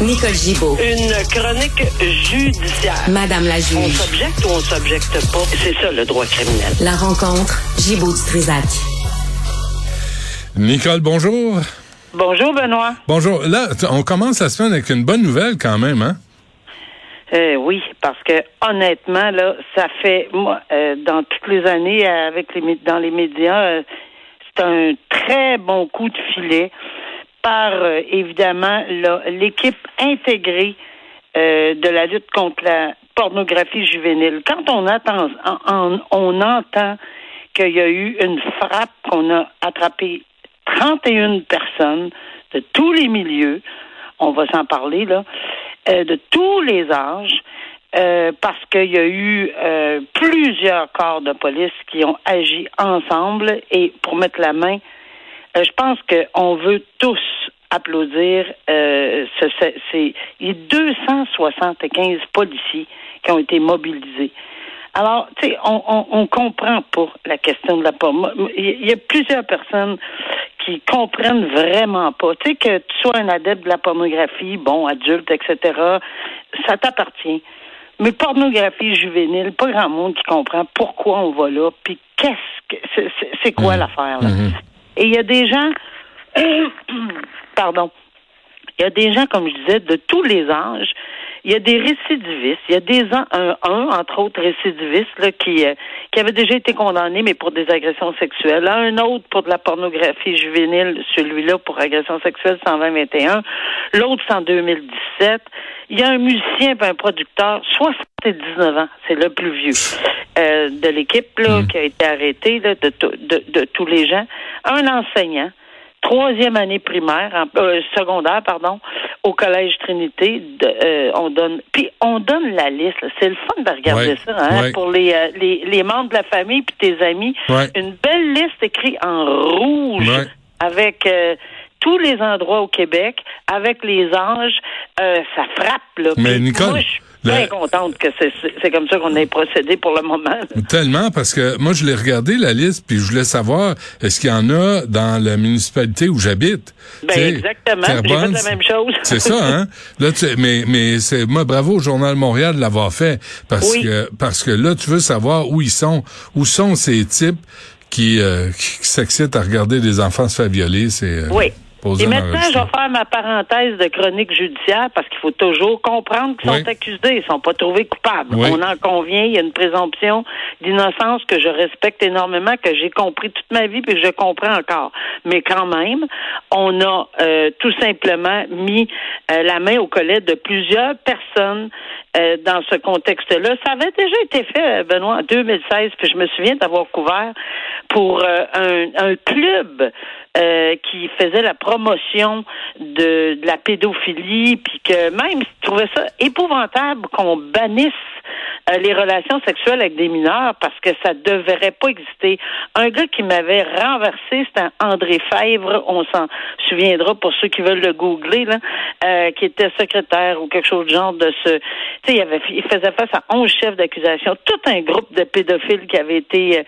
Nicole Gibaud. Une chronique judiciaire. Madame la On juge. s'objecte ou on s'objecte pas? C'est ça le droit criminel. La rencontre, Gibaud du Trisac. Nicole, bonjour. Bonjour Benoît. Bonjour. Là, on commence la semaine avec une bonne nouvelle quand même, hein? Euh, oui, parce que honnêtement là, ça fait moi euh, dans toutes les années avec les dans les médias, euh, c'est un très bon coup de filet par euh, évidemment l'équipe intégrée euh, de la lutte contre la pornographie juvénile. Quand on entend qu'il y a eu une frappe, qu'on a attrapé 31 personnes de tous les milieux, on va s'en parler là, euh, de tous les âges, parce qu'il y a eu plusieurs corps de police qui ont agi ensemble et pour mettre la main, je pense qu'on veut tous applaudir euh, ce, ce- ces les 275 policiers qui ont été mobilisés. Alors, tu sais, on, on, on comprend pas la question de la pornographie. Il y a plusieurs personnes qui comprennent vraiment pas. Tu sais, que tu sois un adepte de la pornographie, bon, adulte, etc., ça t'appartient. Mais pornographie juvénile, pas grand monde qui comprend pourquoi on va là, puis qu'est-ce que c'est, quoi l'affaire là? Et il y a des gens, pardon, il y a des gens, comme je disais, de tous les âges. Il y a des récidivistes. Il y a des un, un, un, entre autres récidivistes là, qui, euh, qui avaient déjà été condamnés, mais pour des agressions sexuelles. Un autre pour de la pornographie juvénile, celui-là pour agression sexuelle 120-21. L'autre, c'est en 2017. Il y a un musicien et un producteur, 79 ans, c'est le plus vieux euh, de l'équipe là, qui a été arrêté là, de, to- de, de tous les gens. Un enseignant troisième année primaire, en- euh, secondaire, pardon, au collège Trinité. de- euh, on donne, puis on donne la liste. C'est le fun de regarder Ouais, ça hein, ouais. pour les, euh, les les membres de la famille puis tes amis. Ouais. Une belle liste écrite en rouge Ouais. avec euh, tous les endroits au Québec, avec les âges. Euh, ça frappe là. Mais Nicole, moi, le- bien contente que c'est comme ça qu'on ait procédé pour le moment. Tellement, parce que moi, je l'ai regardé, la liste, puis je voulais savoir, est-ce qu'il y en a dans la municipalité où j'habite? Ben, exactement. J'ai fait la même chose. C'est ça, hein? Là, tu, mais mais c'est moi, bravo au Journal Montréal de l'avoir fait, parce Oui. que parce que là, tu veux savoir où ils sont, où sont ces types qui, euh, qui s'excitent à regarder des enfants se faire violer. C'est euh, Oui. Posé Et en maintenant, je vais faire ma parenthèse de chronique judiciaire parce qu'il faut toujours comprendre qu'ils Oui. sont accusés, ils sont pas trouvés coupables. Oui. On en convient, il y a une présomption d'innocence que je respecte énormément, que j'ai compris toute ma vie puis que je comprends encore. Mais quand même, on a euh, tout simplement mis euh, la main au collet de plusieurs personnes euh, dans ce contexte-là. Ça avait déjà été fait, Benoît, en 2016, puis je me souviens d'avoir couvert pour euh, un, un club euh, qui faisait la promotion de, de la pédophilie, puis que même je trouvais ça épouvantable qu'on bannisse les relations sexuelles avec des mineurs parce que ça devrait pas exister. Un gars qui m'avait renversé, c'était André Fèvre, on s'en souviendra pour ceux qui veulent le googler, là, euh, qui était secrétaire ou quelque chose de genre de ce. Tu sais, il, avait- il faisait face à 11 chefs d'accusation, tout un groupe de pédophiles qui avait été euh,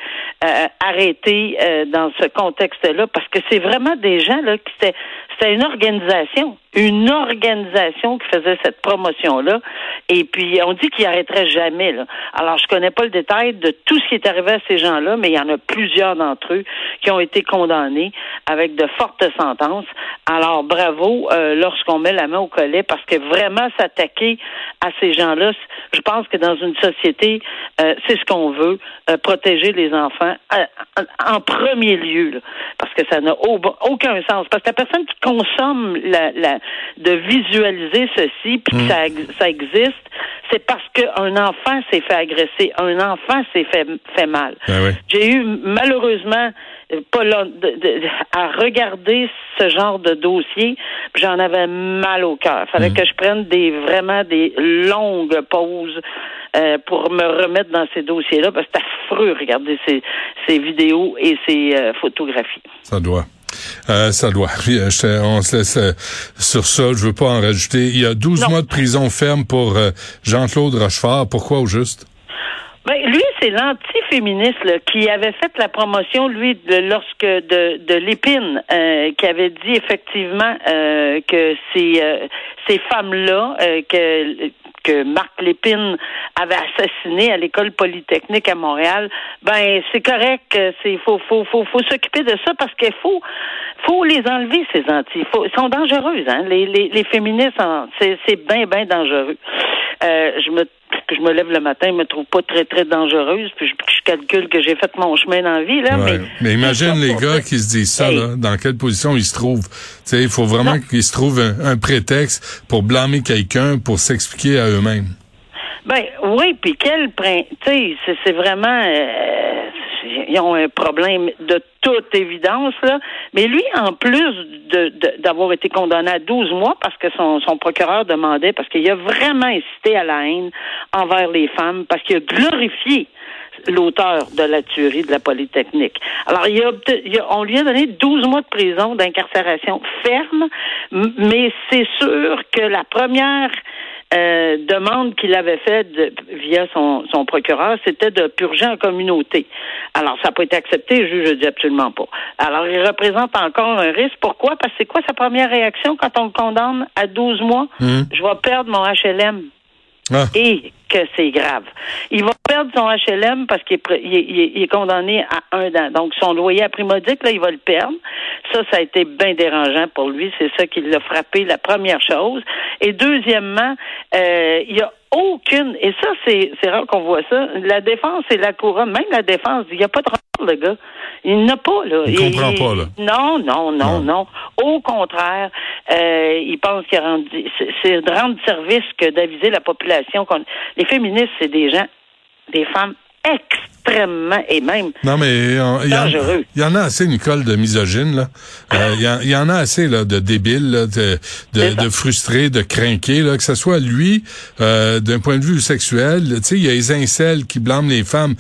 euh, arrêtés euh, dans ce contexte-là, parce que c'est vraiment des gens là qui c'était c'était une organisation, une organisation qui faisait cette promotion-là. Et puis, on dit qu'il arrêterait jamais. Alors, je connais pas le détail de tout ce qui est arrivé à ces gens-là, mais il y en a plusieurs d'entre eux qui ont été condamnés avec de fortes sentences. Alors, bravo euh, lorsqu'on met la main au collet, parce que vraiment s'attaquer à ces gens-là, je pense que dans une société, euh, c'est ce qu'on veut, euh, protéger les enfants euh, en premier lieu, là, parce que ça n'a au- aucun sens. Parce que la personne qui consomme la, la, de visualiser ceci, puis que ça, ex- ça existe, c'est parce qu'un enfant s'est fait agresser, un enfant s'est fait, fait mal. Ben oui. J'ai eu malheureusement pas là, de- de- à regarder ce genre de dossier, j'en avais mal au cœur. Fallait que je prenne des vraiment des longues pauses euh, pour me remettre dans ces dossiers-là, parce que c'est affreux regarder ces, ces vidéos et ces euh, photographies. Ça doit. Euh, ça doit. Euh, je on se laisse euh, sur ça. Je veux pas en rajouter. Il y a 12 Non. mois de prison ferme pour euh, Jean-Claude Rochefort. Pourquoi au juste? Ben, lui, c'est l'anti-féministe là, qui avait fait la promotion, lui, de, lorsque de, de Lépine, euh, qui avait dit effectivement euh, que ces, euh, ces femmes-là, que que Marc Lépine avait assassiné à l'école polytechnique à Montréal, ben c'est correct, c'est faut faut faut faut s'occuper de ça parce qu'il faut faut les enlever ces anti, faut, sont dangereuses hein, les les, les féministes, c'est c'est bien bien dangereux. Euh, je me je me lève le matin, je me trouve pas très, très dangereuse, puis je, calcule que j'ai fait mon chemin dans la vie, là. Mais, mais, imagine les gars qui se disent ça, là, dans quelle position ils se trouvent? il faut vraiment qu'ils se trouvent un, prétexte pour blâmer quelqu'un, pour s'expliquer à eux-mêmes. Ben oui, puis quel tu sais, c'est vraiment euh, ils ont un problème de toute évidence, là. Mais lui, en plus d'avoir été condamné à 12 mois parce que son, procureur demandait, parce qu'il a vraiment incité à la haine envers les femmes, parce qu'il a glorifié l'auteur de la tuerie de la Polytechnique. Alors, il a, on lui a donné 12 mois de prison d'incarcération ferme, mais c'est sûr que la première euh, demande qu'il avait faite via son, son procureur, c'était de purger en communauté. Alors, ça n'a pas été accepté, le juge dit absolument pas. Alors, il représente encore un risque. Pourquoi? Parce que c'est quoi sa première réaction quand on le condamne à 12 mois? Hum. Je vais perdre mon HLM. Ah. Et que c'est grave. Il va perdre son HLM parce qu'il est, condamné à un an. Donc, son loyer à primodique, là, il va le perdre. Ça, ça a été bien dérangeant pour lui. C'est ça qui l'a frappé, la première chose. Et deuxièmement, euh, il y a aucune, et ça, c'est, c'est rare qu'on voit ça, la défense et la couronne, même la défense, il n'y a pas de rapport, le gars. Il n'a pas, là. Il, ne comprend pas, là. Non, non, non, non. Au contraire, euh, il pense qu'il rendu, c'est, de rendre service que d'aviser la population. Les féministes, c'est des gens, 比方 extrêmement et même non mais il y, y, en a assez Nicole de misogyne là. Euh, il y, en a assez là de débiles là, de, de, de, frustrés de crinqués là. Que ce soit lui euh, d'un point de vue sexuel tu sais il y a les incels qui blâment les femmes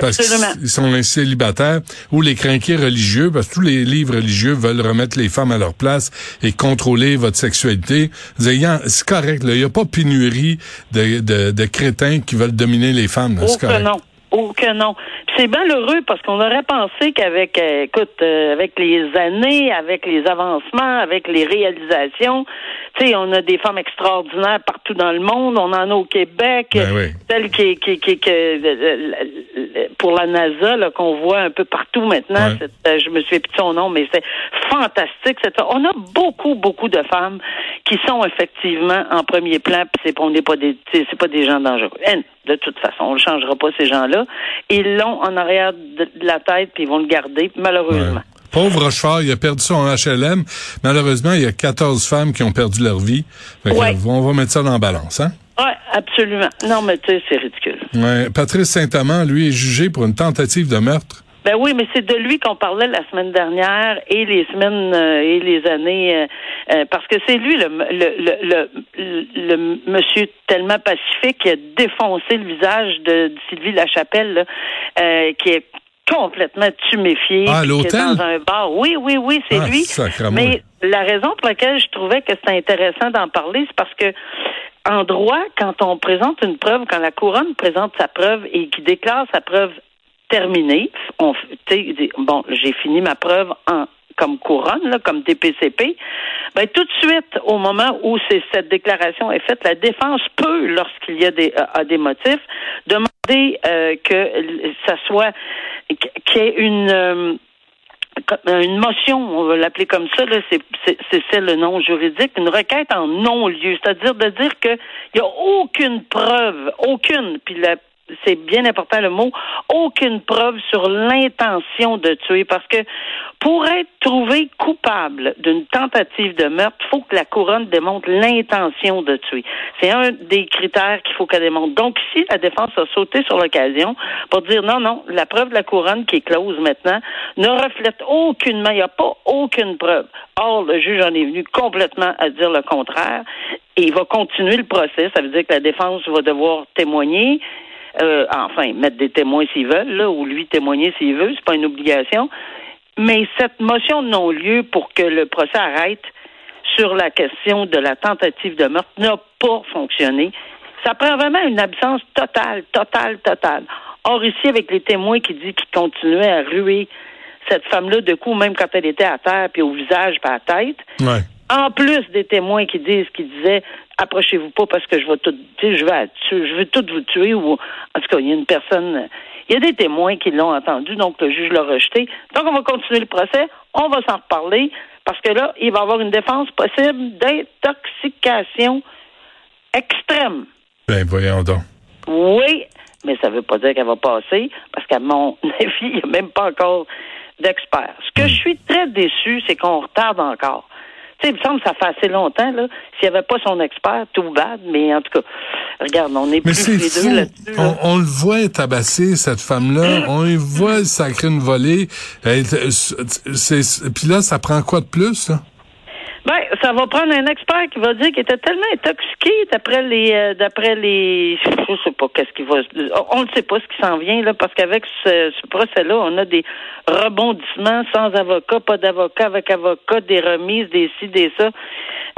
parce qu'ils sont célibataires ou les crinqués religieux parce que tous les livres religieux veulent remettre les femmes à leur place et contrôler votre sexualité. C'est correct là. Il y a pas pénurie de, de, de crétins qui veulent dominer les femmes c'est correct ou que non. C'est malheureux parce qu'on aurait pensé qu'avec, euh, écoute, euh, avec les années, avec les avancements, avec les réalisations, tu sais, on a des femmes extraordinaires partout dans le monde. On en a au Québec, ben celle qui, qui, qui, euh, pour la NASA là qu'on voit un peu partout maintenant. je me suis plus de son nom, mais c'est fantastique. On a beaucoup, beaucoup de femmes qui sont effectivement en premier plan. Puis c'est, on n'est pas des, c'est pas des gens dangereux. De toute façon, on ne changera pas ces gens-là. Ils l'ont en arrière de la tête, puis ils vont le garder, malheureusement. Pauvre Rochefort, il a perdu son HLM. Malheureusement, il y a 14 femmes qui ont perdu leur vie. on va mettre ça dans la balance, hein? Oui, absolument. Non, mais tu sais, c'est ridicule. Ouais. Patrice Saint-Amand, lui, est jugé pour une tentative de meurtre. Ben oui, mais c'est de lui qu'on parlait la semaine dernière et les semaines euh, et les années, euh, euh, parce que c'est lui le, le, le, le, monsieur tellement pacifique qui a défoncé le visage de, Sylvie Lachapelle, qui est complètement tuméfié. Ah, l'hôtel? Dans un bar. Oui, oui, oui, c'est ah, lui. Mais la raison pour laquelle je trouvais que c'était intéressant d'en parler, c'est parce que en droit, quand on présente une preuve, quand la couronne présente sa preuve et qui déclare sa preuve terminé. On, bon, j'ai fini ma preuve en comme couronne, là, comme DPCP, ben, tout de suite, au moment où cette déclaration est faite, la défense peut, lorsqu'il y a des, a des motifs, demander euh, que ça soit qu'il y ait une euh, une motion, on va l'appeler comme ça, c'est, c'est, le nom juridique, une requête en non-lieu, c'est-à-dire de dire qu'il n'y a aucune preuve, aucune, puis la c'est bien important le mot, aucune preuve sur l'intention de tuer parce que pour être trouvé coupable d'une tentative de meurtre, il faut que la couronne démontre l'intention de tuer. C'est un des critères qu'il faut qu'elle démontre. Donc ici, la défense a sauté sur l'occasion pour dire non, non, la preuve de la couronne qui est close maintenant ne reflète aucunement, il n'y a pas aucune preuve. Or, le juge en est venu complètement à dire le contraire et il va continuer le procès. Ça veut dire que la défense va devoir témoigner euh, enfin, mettre des témoins s'ils veulent, là, ou lui témoigner s'il veut, c'est pas une obligation. Mais cette motion de non-lieu pour que le procès arrête sur la question de la tentative de meurtre n'a pas fonctionné. Ça prend vraiment une absence totale, totale, totale. Or, ici, avec les témoins qui disent qu'ils continuaient à ruer cette femme-là de coups, même quand elle était à terre, puis au visage, puis à la tête. En plus des témoins qui disent, qui disaient, approchez-vous pas parce que je vais tout, je vais, je vais tout vous tuer ou, en tout cas, il y a une personne, il y a des témoins qui l'ont entendu, donc le juge l'a rejeté. Donc, on va continuer le procès, on va s'en reparler, parce que là, il va y avoir une défense possible d'intoxication extrême. Ben, voyons donc. Oui, mais ça ne veut pas dire qu'elle va passer, parce qu'à mon avis, il n'y a même pas encore d'experts. Ce que hmm. je suis très déçu, c'est qu'on retarde encore. Tu sais, il me semble que ça fait assez longtemps, là. S'il n'y avait pas son expert, tout bad, mais en tout cas, regarde, on est plus les deux là-dessus. On, le voit tabasser, cette femme-là. on le voit sacrer une volée. Puis là, ça prend quoi de plus, là? Ben, ça va prendre un expert qui va dire qu'il était tellement intoxiqué d'après les euh, d'après les je sais pas qu'est-ce qui va on ne sait pas ce qui s'en vient là parce qu'avec ce, procès-là, on a des rebondissements sans avocat, pas d'avocat avec avocat, des remises, des ci, des ça.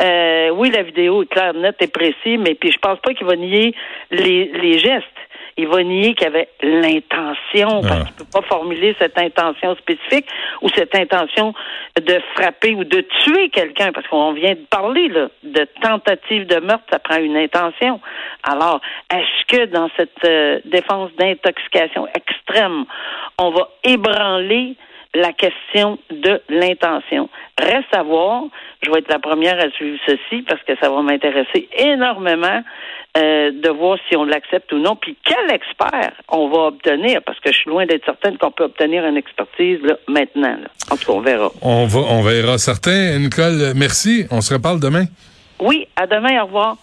Euh, oui, la vidéo est claire, nette et précise, mais puis je pense pas qu'il va nier les, les gestes il va nier qu'il y avait l'intention, parce ah. qu'il peut pas formuler cette intention spécifique ou cette intention de frapper ou de tuer quelqu'un, parce qu'on vient de parler là, de tentative de meurtre, ça prend une intention. Alors, est-ce que dans cette euh, défense d'intoxication extrême, on va ébranler la question de l'intention. Reste à voir. Je vais être la première à suivre ceci parce que ça va m'intéresser énormément euh, de voir si on l'accepte ou non. Puis quel expert on va obtenir? Parce que je suis loin d'être certaine qu'on peut obtenir une expertise là, maintenant. En tout cas, on verra. On va, on verra certain. Nicole, merci. On se reparle demain. Oui, à demain. Au revoir.